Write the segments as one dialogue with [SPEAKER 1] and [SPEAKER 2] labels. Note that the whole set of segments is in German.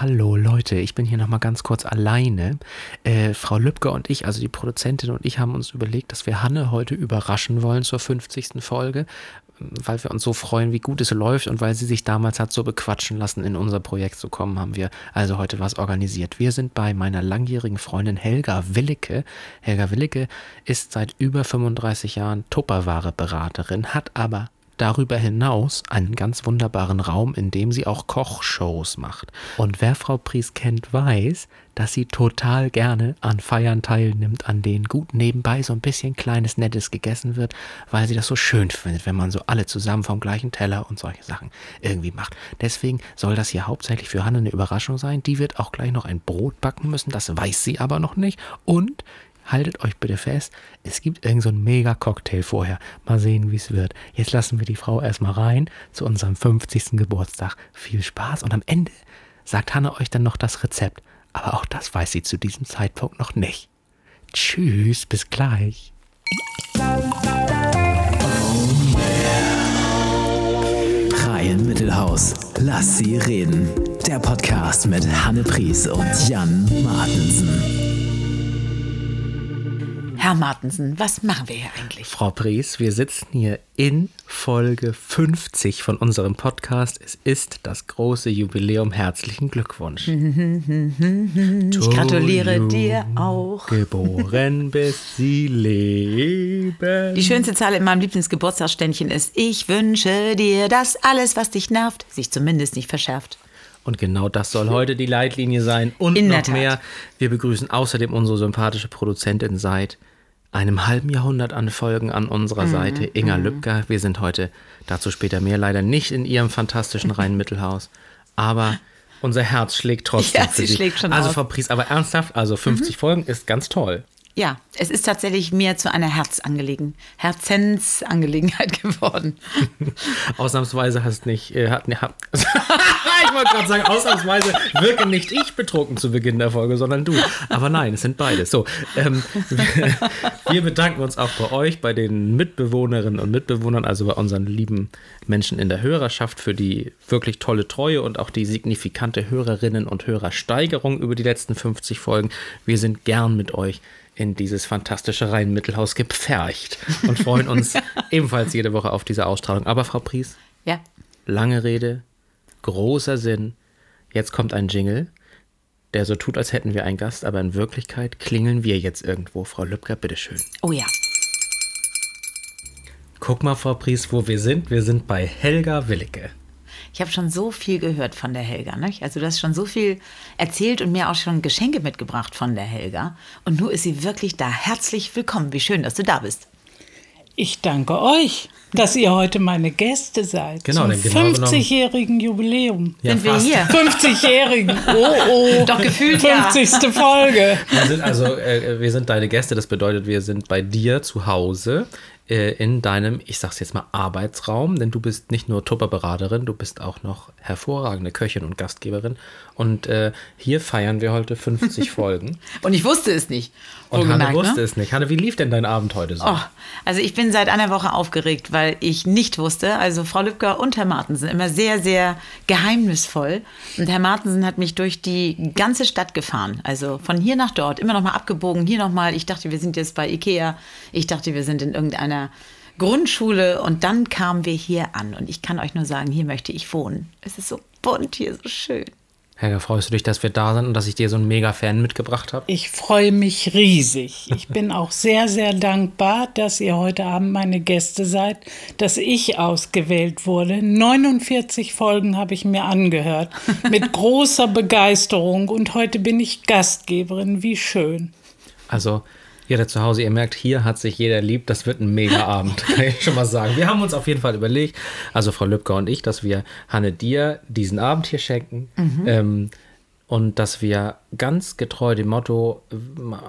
[SPEAKER 1] Hallo Leute, ich bin hier nochmal ganz kurz alleine. Äh, Frau Lübcke und ich, also die Produzentin und ich, haben uns überlegt, dass wir Hanne heute überraschen wollen zur 50. Folge, weil wir uns so freuen, wie gut es läuft und weil sie sich damals hat so bequatschen lassen, in unser Projekt zu kommen, haben wir also heute was organisiert. Wir sind bei meiner langjährigen Freundin Helga Willicke. Helga Willicke ist seit über 35 Jahren Tupperware-Beraterin, hat aber darüber hinaus einen ganz wunderbaren Raum, in dem sie auch Kochshows macht. Und wer Frau Pries kennt, weiß, dass sie total gerne an Feiern teilnimmt, an denen gut nebenbei so ein bisschen kleines Nettes gegessen wird, weil sie das so schön findet, wenn man so alle zusammen vom gleichen Teller und solche Sachen irgendwie macht. Deswegen soll das hier hauptsächlich für Hanne eine Überraschung sein. Die wird auch gleich noch ein Brot backen müssen, das weiß sie aber noch nicht. Und haltet euch bitte fest, es gibt irgend so einen mega Cocktail vorher. Mal sehen, wie es wird. Jetzt lassen wir die Frau erstmal rein zu unserem 50. Geburtstag. Viel Spaß und am Ende sagt Hanne euch dann noch das Rezept. Aber auch das weiß sie zu diesem Zeitpunkt noch nicht. Tschüss, bis gleich.
[SPEAKER 2] Reihen Mittelhaus. Lass sie reden. Der Podcast mit Hanne Pries und Jan Martensen.
[SPEAKER 3] Herr Martensen, was machen wir hier eigentlich?
[SPEAKER 1] Frau Pries, wir sitzen hier in Folge 50 von unserem Podcast. Es ist das große Jubiläum. Herzlichen Glückwunsch.
[SPEAKER 3] Ich gratuliere dir auch.
[SPEAKER 1] Geboren bis sie leben.
[SPEAKER 3] Die schönste Zahl in meinem Lieblingsgeburtstagsständchen ist, ich wünsche dir, dass alles, was dich nervt, sich zumindest nicht verschärft.
[SPEAKER 1] Und genau das soll heute die Leitlinie sein. Und
[SPEAKER 3] In
[SPEAKER 1] noch mehr. Wir begrüßen außerdem unsere sympathische Produzentin seit einem halben Jahrhundert an Folgen an unserer
[SPEAKER 3] Mhm,
[SPEAKER 1] Seite, Inga Lübcker. Wir sind heute, dazu später mehr, leider nicht in ihrem fantastischen Rhein-Mittelhaus. Aber unser Herz schlägt trotzdem
[SPEAKER 3] Ja,
[SPEAKER 1] für
[SPEAKER 3] sie
[SPEAKER 1] sie.
[SPEAKER 3] schlägt schon
[SPEAKER 1] also
[SPEAKER 3] auf.
[SPEAKER 1] Frau Pries, aber ernsthaft, also 50 Folgen ist ganz toll.
[SPEAKER 3] Ja, es ist tatsächlich mehr zu einer Herzangelegenheit, Herzensangelegenheit geworden.
[SPEAKER 1] Ausnahmsweise hast nicht, äh, hat, ne, hat, ich wollte gerade sagen, ausnahmsweise wirke nicht ich betrunken zu Beginn der Folge, sondern du. Aber nein, es sind beide. So, ähm, wir, wir bedanken uns auch bei euch, bei den Mitbewohnerinnen und Mitbewohnern, also bei unseren lieben Menschen in der Hörerschaft für die wirklich tolle Treue und auch die signifikante Hörerinnen und Hörersteigerung über die letzten 50 Folgen. Wir sind gern mit euch in dieses fantastische Rhein-Mittelhaus gepfercht und freuen uns ebenfalls jede Woche auf diese Ausstrahlung. Aber Frau Pries,
[SPEAKER 3] Ja,
[SPEAKER 1] lange Rede, großer Sinn. Jetzt kommt ein Jingle, der so tut, als hätten wir einen Gast, aber in Wirklichkeit klingeln wir jetzt irgendwo. Frau Lübcker, bitteschön.
[SPEAKER 3] oh ja.
[SPEAKER 1] Guck mal, Frau Pries, wo wir sind. Wir sind bei Helga Willicke.
[SPEAKER 3] Ich habe schon so viel gehört von der Helga. Ne? Also du hast schon so viel erzählt und mir auch schon Geschenke mitgebracht von der Helga. Und nun ist sie wirklich da. Herzlich willkommen. Wie schön, dass du da bist.
[SPEAKER 4] Ich danke euch, dass ihr heute meine Gäste seid.
[SPEAKER 1] Genau,
[SPEAKER 4] zum
[SPEAKER 1] genau genommen-
[SPEAKER 4] 50-jährigen Jubiläum.
[SPEAKER 1] Ja,
[SPEAKER 3] Sind wir
[SPEAKER 1] fast.
[SPEAKER 3] hier?
[SPEAKER 4] 50-jährigen. Oh, oh.
[SPEAKER 3] Doch gefühlt ja.
[SPEAKER 4] 50. Folge.
[SPEAKER 1] Wir sind also, äh, wir sind deine Gäste. Das bedeutet, wir sind bei dir zu Hause äh, in deinem, ich sag's jetzt mal, Arbeitsraum, denn du bist nicht nur Tupperberaterin, du bist auch noch hervorragende Köchin und Gastgeberin. Und äh, hier feiern wir heute 50 Folgen.
[SPEAKER 3] Und ich wusste es nicht.
[SPEAKER 1] Und Hanne wusste
[SPEAKER 3] ne?
[SPEAKER 1] es nicht. Hanne, wie lief denn dein Abend heute so?
[SPEAKER 3] Oh, also ich bin seit einer Woche aufgeregt, weil ich nicht wusste, also Frau Lübcker und Herr Martensen immer sehr, sehr geheimnisvoll. Und Herr Martensen hat mich durch die ganze Stadt gefahren. Also von hier nach dort, immer noch mal abgebogen, hier noch mal. Ich dachte, wir sind jetzt bei Ikea. Ich dachte, wir sind in irgendeiner Grundschule. Und dann kamen wir hier an. Und ich kann euch nur sagen, hier möchte ich wohnen. Es ist so bunt hier, so schön.
[SPEAKER 1] Helga, freust du dich, dass wir da sind und dass ich dir so einen Mega-Fan mitgebracht habe?
[SPEAKER 4] Ich freue mich riesig. Ich bin auch sehr, sehr dankbar, dass ihr heute Abend meine Gäste seid, dass ich ausgewählt wurde. 49 Folgen habe ich mir angehört, mit großer Begeisterung. Und heute bin ich Gastgeberin. Wie schön.
[SPEAKER 1] Also, ihr da zu Hause, ihr merkt, hier hat sich jeder lieb. Das wird ein Mega-Abend, kann ich schon mal sagen. Wir haben uns auf jeden Fall überlegt, also Frau Lübcker und ich, dass wir Hanne dir diesen Abend hier schenken. Ähm, und dass wir ganz getreu dem Motto,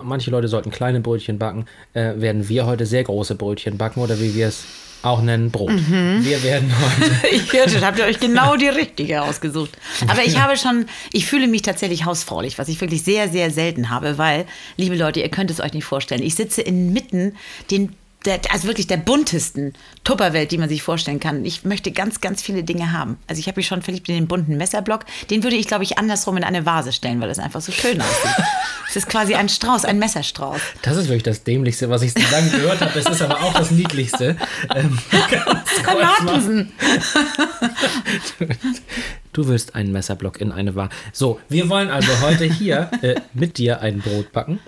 [SPEAKER 1] manche Leute sollten kleine Brötchen backen, äh, werden wir heute sehr große Brötchen backen oder wie wir es auch nennen, Brot. Wir werden heute
[SPEAKER 3] Ich hörte, habt ihr euch genau die richtige ausgesucht. Aber ich habe schon, ich fühle mich tatsächlich hausfraulich, was ich wirklich sehr, sehr selten habe, weil, liebe Leute, ihr könnt es euch nicht vorstellen, ich sitze inmitten den der, also wirklich der buntesten Tupperwelt, die man sich vorstellen kann. Ich möchte ganz, ganz viele Dinge haben. Also ich habe mich schon verliebt in den bunten Messerblock. Den würde ich, glaube ich, andersrum in eine Vase stellen, weil das einfach so schön aussieht. Es ist quasi ein Strauß, ein Messerstrauß.
[SPEAKER 1] Das ist wirklich das Dämlichste, was ich so lange gehört habe. Es ist aber auch das Niedlichste. Ähm,
[SPEAKER 3] Martensen.
[SPEAKER 1] Du willst einen Messerblock in eine Vase. So, wir wollen also heute hier äh, mit dir ein Brot backen.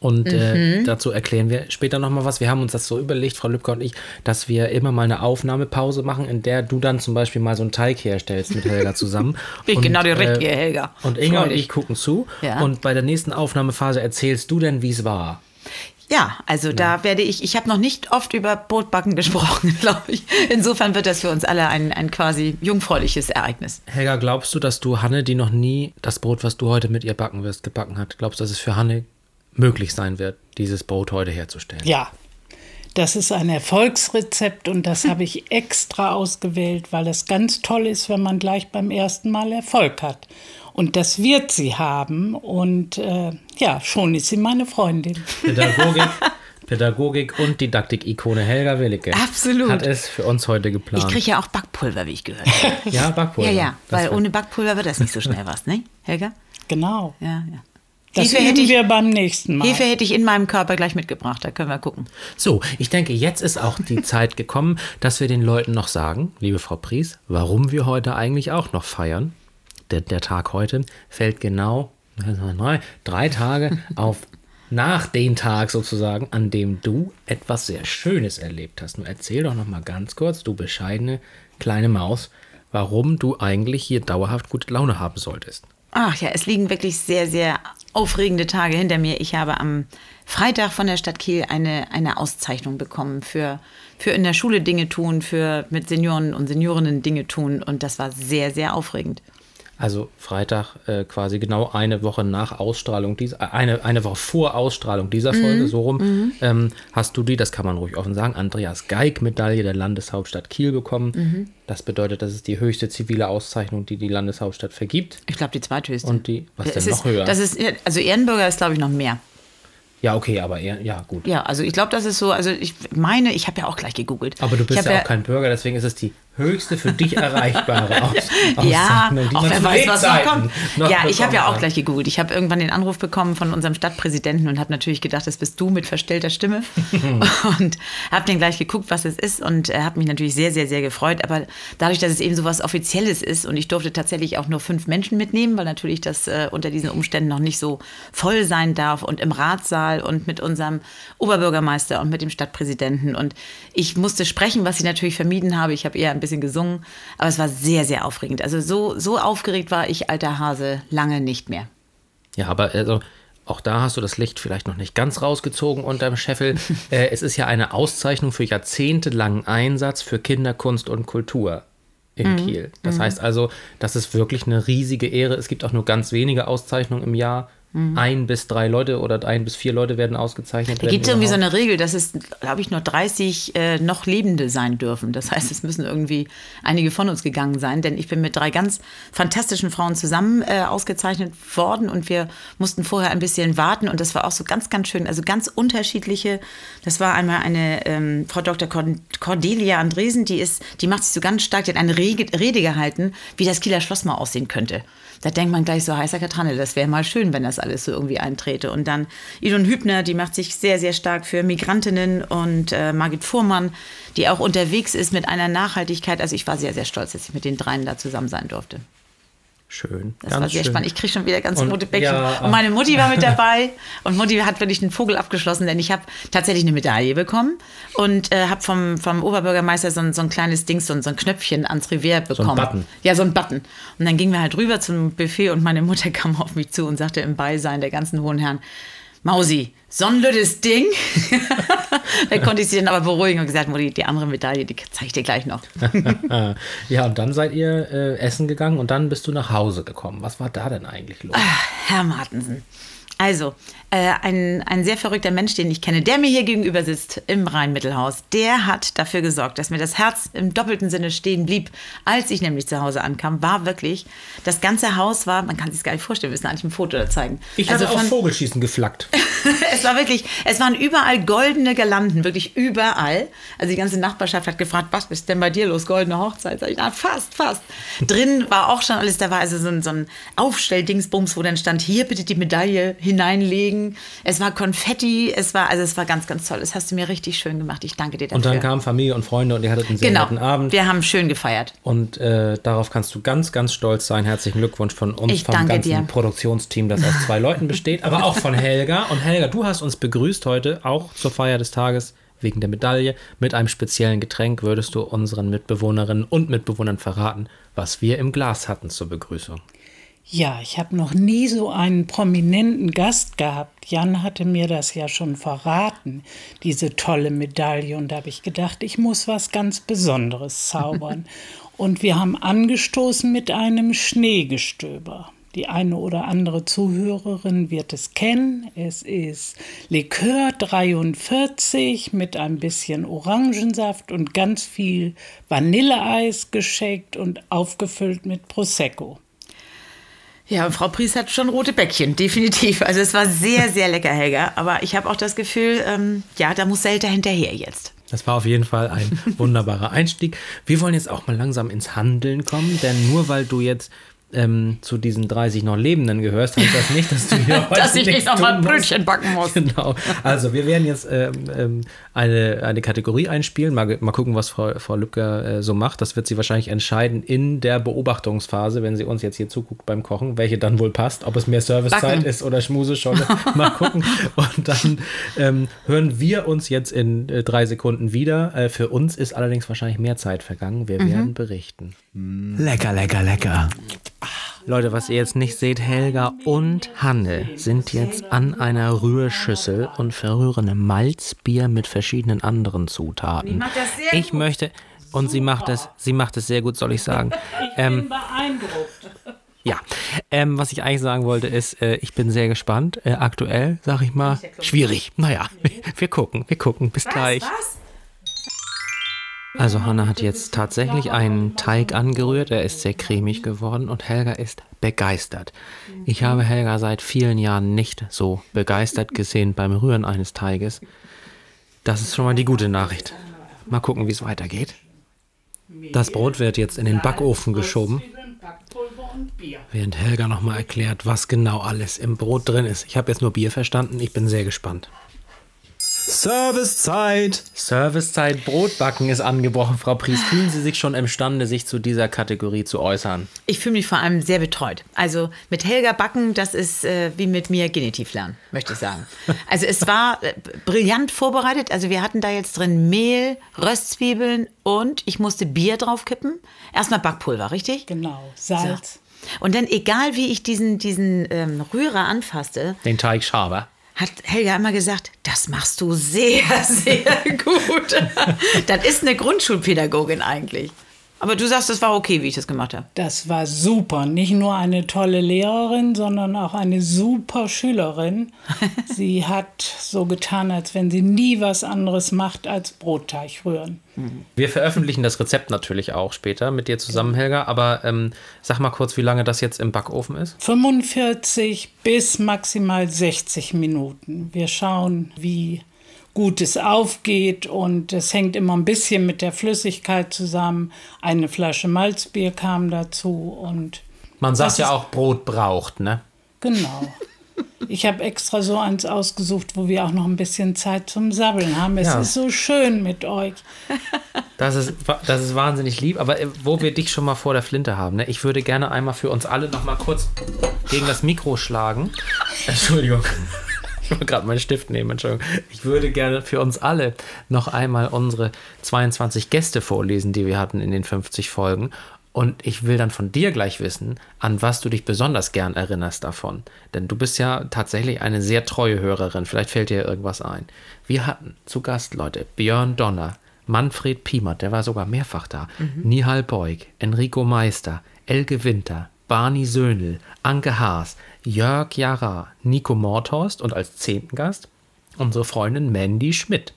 [SPEAKER 1] Und äh,
[SPEAKER 3] Mhm.
[SPEAKER 1] dazu erklären wir später nochmal was. Wir haben uns das so überlegt, Frau Lübcke und ich, dass wir immer mal eine Aufnahmepause machen, in der du dann zum Beispiel mal so einen Teig herstellst mit Helga zusammen.
[SPEAKER 3] Ich
[SPEAKER 1] Und,
[SPEAKER 3] genau die
[SPEAKER 1] äh,
[SPEAKER 3] richtige Helga.
[SPEAKER 1] Und Inga und ich gucken zu.
[SPEAKER 3] Ja.
[SPEAKER 1] Und bei der nächsten Aufnahmephase erzählst du denn, wie es war.
[SPEAKER 3] Ja, also da werde ich, ich habe noch nicht oft über Brotbacken gesprochen, glaube ich. Insofern wird das für uns alle ein, ein quasi jungfräuliches Ereignis.
[SPEAKER 1] Helga, glaubst du, dass du Hanne, die noch nie das Brot, was du heute mit ihr backen wirst, gebacken hat, glaubst du, dass es für Hanne möglich sein wird, dieses Brot heute herzustellen?
[SPEAKER 4] Ja, das ist ein Erfolgsrezept und das habe ich extra ausgewählt, weil es ganz toll ist, wenn man gleich beim ersten Mal Erfolg hat. Und das wird sie haben und äh, ja, schon ist sie meine Freundin.
[SPEAKER 1] Pädagogik, Pädagogik und Didaktik-Ikone Helga Willicke
[SPEAKER 3] Absolut.
[SPEAKER 1] hat es für uns heute
[SPEAKER 3] Ich
[SPEAKER 1] geplant.
[SPEAKER 3] kriege ja auch Backpulver, wie ich gehört habe.
[SPEAKER 1] ja, Backpulver.
[SPEAKER 3] Ja, ja, weil ohne Backpulver wird das nicht so schnell was, ne, Helga?
[SPEAKER 4] Genau.
[SPEAKER 3] Ja, ja.
[SPEAKER 4] Das
[SPEAKER 3] Hefe hätte, ich,
[SPEAKER 4] wir beim nächsten Mal.
[SPEAKER 3] Hefe hätte ich in meinem Körper gleich mitgebracht, da können wir gucken.
[SPEAKER 1] So, ich denke, jetzt ist auch die Zeit gekommen, dass wir den Leuten noch sagen, liebe Frau Pries, warum wir heute eigentlich auch noch feiern. Der, der Tag heute fällt genau drei, drei Tage auf nach den Tag sozusagen, an dem du etwas sehr Schönes erlebt hast. Nun erzähl doch noch mal ganz kurz, du bescheidene kleine Maus, warum du eigentlich hier dauerhaft gute Laune haben solltest.
[SPEAKER 3] Ach ja, es liegen wirklich sehr, sehr aufregende Tage hinter mir. Ich habe am Freitag von der Stadt Kiel eine, eine Auszeichnung bekommen für, für in der Schule Dinge tun, für mit Senioren und Seniorinnen Dinge tun. Und das war sehr, sehr aufregend.
[SPEAKER 1] Also Freitag äh, quasi genau eine Woche nach Ausstrahlung dieser, äh, eine, eine Woche vor Ausstrahlung dieser
[SPEAKER 3] Mhm.
[SPEAKER 1] Folge, so rum, ähm, hast du die, das kann man ruhig offen sagen, Andreas Geig-Medaille der Landeshauptstadt Kiel bekommen.
[SPEAKER 3] Mhm.
[SPEAKER 1] Das bedeutet, das ist die höchste zivile Auszeichnung, die die Landeshauptstadt vergibt.
[SPEAKER 3] Ich glaube, die zweithöchste.
[SPEAKER 1] Und die, was
[SPEAKER 3] Es
[SPEAKER 1] denn
[SPEAKER 3] ist,
[SPEAKER 1] noch höher?
[SPEAKER 3] Das ist, also Ehrenbürger ist, glaube ich, noch mehr.
[SPEAKER 1] Ja, okay, aber eher, ja, gut.
[SPEAKER 3] Ja, also ich glaube, das ist so, also ich meine, ich habe ja auch gleich gegoogelt.
[SPEAKER 1] Aber du bist
[SPEAKER 3] hab
[SPEAKER 1] ja auch kein Bürger, deswegen ist es die höchste für dich erreichbare Aus
[SPEAKER 3] Ja, auch wer weiß, was noch kommt.
[SPEAKER 1] noch
[SPEAKER 3] ja, ich habe ja auch gleich gegoogelt. Ich habe irgendwann den Anruf bekommen von unserem Stadtpräsidenten und habe natürlich gedacht, das bist du mit verstellter Stimme. und habe dann gleich geguckt, was es ist und äh, habe mich natürlich sehr, sehr, sehr gefreut. Aber dadurch, dass es eben so was Offizielles ist und ich durfte tatsächlich auch nur fünf Menschen mitnehmen, weil natürlich das äh, unter diesen Umständen noch nicht so voll sein darf und im Ratssaal und mit unserem Oberbürgermeister und mit dem Stadtpräsidenten. Und ich musste sprechen, was ich natürlich vermieden habe. Ich habe eher ein bisschen gesungen, aber es war sehr, sehr aufregend. Also so, so aufgeregt war ich, alter Hase, lange nicht mehr.
[SPEAKER 1] Ja, aber also auch da hast du das Licht vielleicht noch nicht ganz rausgezogen unterm Scheffel. äh, es ist ja eine Auszeichnung für jahrzehntelangen Einsatz für Kinderkunst und Kultur in Kiel. Das heißt also, das ist wirklich eine riesige Ehre. Es gibt auch nur ganz wenige Auszeichnungen im Jahr. Ein bis drei Leute oder ein bis vier Leute werden ausgezeichnet.
[SPEAKER 3] Da gibt es irgendwie so eine Regel, dass es, glaube ich, nur 30 äh, noch Lebende sein dürfen. Das heißt, es müssen irgendwie einige von uns gegangen sein, denn ich bin mit drei ganz fantastischen Frauen zusammen äh, ausgezeichnet worden und wir mussten vorher ein bisschen warten und das war auch so ganz, ganz schön, also ganz unterschiedliche. Das war einmal eine ähm, Frau Dr. Cord- Cordelia Andresen, die ist, die macht sich so ganz stark, die hat eine Rege, Rede gehalten, wie das Kieler Schloss mal aussehen könnte. Da denkt man gleich so heißer Katranne, das wäre mal schön, wenn das alles so irgendwie eintrete. Und dann Idun Hübner, die macht sich sehr, sehr stark für Migrantinnen und äh, Margit Fuhrmann, die auch unterwegs ist mit einer Nachhaltigkeit. Also ich war sehr, sehr stolz, dass ich mit den dreien da zusammen sein durfte.
[SPEAKER 1] Schön.
[SPEAKER 3] Das war sehr
[SPEAKER 1] schön.
[SPEAKER 3] spannend. Ich kriege schon wieder ganz
[SPEAKER 1] Und-
[SPEAKER 3] rote Bäckchen.
[SPEAKER 1] ja,
[SPEAKER 3] und meine Mutti war mit dabei. Und Mutti hat wirklich den Vogel abgeschlossen, denn ich habe tatsächlich eine Medaille bekommen und äh, habe vom, vom Oberbürgermeister so ein, so ein kleines Ding, so ein, so ein Knöpfchen ans Revier bekommen.
[SPEAKER 1] Button.
[SPEAKER 3] Ja, so ein Button. Und dann gingen wir halt rüber zum Buffet und meine Mutter kam auf mich zu und sagte im Beisein der ganzen hohen Herren, Mausi, so ein lüttes Ding. da konnte ich sie dann aber beruhigen und gesagt, Mutti, die andere Medaille, die zeige ich dir gleich noch.
[SPEAKER 1] ja, und dann seid ihr äh, essen gegangen und dann bist du nach Hause gekommen. Was war da denn eigentlich los?
[SPEAKER 3] Herr Martensen. Also, ein, ein sehr verrückter Mensch, den ich kenne, der mir hier gegenüber sitzt im Rheinmittelhaus, der hat dafür gesorgt, dass mir das Herz im doppelten Sinne stehen blieb, als ich nämlich zu Hause ankam, war wirklich, das ganze Haus war, man kann sich gar nicht vorstellen, wir müssen eigentlich ein Foto da zeigen.
[SPEAKER 1] Ich hatte
[SPEAKER 3] also
[SPEAKER 1] auf
[SPEAKER 3] von-
[SPEAKER 1] Vogelschießen geflackt.
[SPEAKER 3] es war wirklich, es waren überall goldene Girlanden, wirklich überall. Also die ganze Nachbarschaft hat gefragt, was ist denn bei dir los, goldene Hochzeit? Sag ich, na, fast, fast. Drin war auch schon alles, da war also so ein, so ein Aufstelldingsbums, wo dann stand, hier bitte die Medaille hineinlegen. Es war Konfetti, es war, also es war ganz, ganz toll. Das hast du mir richtig schön gemacht. Ich danke dir dafür.
[SPEAKER 1] Und dann kamen Familie und Freunde und ihr hattet einen sehr
[SPEAKER 3] genau,
[SPEAKER 1] netten Abend.
[SPEAKER 3] wir haben schön gefeiert.
[SPEAKER 1] Und äh, darauf kannst du ganz, ganz stolz sein. Herzlichen Glückwunsch von uns,
[SPEAKER 3] Ich
[SPEAKER 1] vom ganzen
[SPEAKER 3] dir.
[SPEAKER 1] Produktionsteam, das aus zwei Leuten besteht, aber auch von Helga. Und Helga, du hast uns begrüßt heute, auch zur Feier des Tages, wegen der Medaille, mit einem speziellen Getränk. Würdest du unseren Mitbewohnerinnen und Mitbewohnern verraten, was wir im Glas hatten zur Begrüßung?
[SPEAKER 4] Ja, ich habe noch nie so einen prominenten Gast gehabt. Jan hatte mir das ja schon verraten, diese tolle Medaille. Und da habe ich gedacht, ich muss was ganz Besonderes zaubern. Und wir haben angestoßen mit einem Schneegestöber. Die eine oder andere Zuhörerin wird es kennen. Es ist Likör 43 mit ein bisschen Orangensaft und ganz viel Vanilleeis geschenkt und aufgefüllt mit Prosecco.
[SPEAKER 3] Ja, Frau Pries hat schon rote Bäckchen, definitiv. Also es war sehr, sehr lecker, Helga. Aber ich habe auch das Gefühl, ähm, ja, da muss Selter hinterher jetzt.
[SPEAKER 1] Das war auf jeden Fall ein wunderbarer Einstieg. Wir wollen jetzt auch mal langsam ins Handeln kommen, denn nur weil du jetzt ähm, zu diesen 30 noch Lebenden gehörst, heißt das nicht, dass du hier heute
[SPEAKER 3] Dass ich nicht
[SPEAKER 1] nichts
[SPEAKER 3] noch mal
[SPEAKER 1] tun musst.
[SPEAKER 3] Brötchen backen muss.
[SPEAKER 1] Genau. Also wir werden jetzt ähm, ähm, eine, eine Kategorie einspielen. Mal, mal gucken, was Frau, Frau Lübcker äh, so macht. Das wird sie wahrscheinlich entscheiden in der Beobachtungsphase, wenn sie uns jetzt hier zuguckt beim Kochen, welche dann wohl passt, ob es mehr Servicezeit ist oder Schmusescholle. mal gucken. Und dann ähm, hören wir uns jetzt in äh, drei Sekunden wieder. Äh, für uns ist allerdings wahrscheinlich mehr Zeit vergangen. Wir werden berichten.
[SPEAKER 2] Lecker, lecker, lecker.
[SPEAKER 1] Leute, was ihr jetzt nicht seht, Helga und Hanne sind jetzt an einer Rührschüssel und verrühren Malzbier mit verschiedenen anderen Zutaten. Ich möchte und sie macht es, sie macht es sehr gut, soll ich sagen. Ähm,
[SPEAKER 4] beeindruckt.
[SPEAKER 1] ja, ähm, was ich eigentlich sagen wollte ist, äh, ich bin sehr gespannt. Äh, aktuell, sag ich mal, schwierig. Naja, wir gucken, wir gucken. Bis gleich. Also Hanna hat jetzt tatsächlich einen Teig angerührt, er ist sehr cremig geworden und Helga ist begeistert. Ich habe Helga seit vielen Jahren nicht so begeistert gesehen beim Rühren eines Teiges. Das ist schon mal die gute Nachricht. Mal gucken, wie es weitergeht. Das Brot wird jetzt in den Backofen geschoben, während Helga nochmal erklärt, was genau alles im Brot drin ist. Ich habe jetzt nur Bier verstanden, ich bin sehr gespannt.
[SPEAKER 2] Servicezeit.
[SPEAKER 1] Servicezeit Brotbacken ist angebrochen, Frau Pries. Fühlen Sie sich schon imstande, sich zu dieser Kategorie zu äußern?
[SPEAKER 3] Ich fühle mich vor allem sehr betreut. Also mit Helga backen, das ist äh, wie mit mir Genitiv lernen, möchte ich sagen. Also es war äh, brillant vorbereitet. Also wir hatten da jetzt drin Mehl, Röstzwiebeln und ich musste Bier draufkippen. Erstmal Backpulver, richtig?
[SPEAKER 4] Genau, Salz.
[SPEAKER 3] Und dann, egal wie ich diesen, diesen ähm, Rührer anfasste,
[SPEAKER 1] Den Teig Schaber.
[SPEAKER 3] Hat Helga immer gesagt, das machst du sehr, sehr gut. das ist eine Grundschulpädagogin eigentlich. Aber du sagst, das war okay, wie ich das gemacht habe.
[SPEAKER 4] Das war super. Nicht nur eine tolle Lehrerin, sondern auch eine super Schülerin. sie hat so getan, als wenn sie nie was anderes macht als Brotteig rühren.
[SPEAKER 1] Wir veröffentlichen das Rezept natürlich auch später mit dir zusammen, Helga. Aber ähm, sag mal kurz, wie lange das jetzt im Backofen ist.
[SPEAKER 4] 45 bis maximal 60 Minuten. Wir schauen, wie gut es aufgeht und es hängt immer ein bisschen mit der Flüssigkeit zusammen. Eine Flasche Malzbier kam dazu und
[SPEAKER 1] Man sagt ja auch, Brot braucht, ne?
[SPEAKER 4] genau. Ich habe extra so eins ausgesucht, wo wir auch noch ein bisschen Zeit zum Sabbeln haben. Es
[SPEAKER 1] Ja.
[SPEAKER 4] ist so schön mit euch.
[SPEAKER 1] Das ist, das ist wahnsinnig lieb. Aber äh, wo wir dich schon mal vor der Flinte haben, ne? Ich würde gerne einmal für uns alle noch mal kurz gegen das Mikro schlagen. Entschuldigung. Ich wollte gerade meinen Stift nehmen, Entschuldigung. Ich würde gerne für uns alle noch einmal unsere 22 Gäste vorlesen, die wir hatten in den 50 Folgen. Und ich will dann von dir gleich wissen, an was du dich besonders gern erinnerst davon. Denn du bist ja tatsächlich eine sehr treue Hörerin. Vielleicht fällt dir irgendwas ein. Wir hatten zu Gast, Leute, Björn Donner, Manfred Piemert, der war sogar mehrfach da, Nihal Beug, Enrico Meister, Elke Winter, Barney Söhnl, Anke Haas, Jörg Jara, Nico Morthorst und als zehnten Gast unsere Freundin Mandy Schmidt.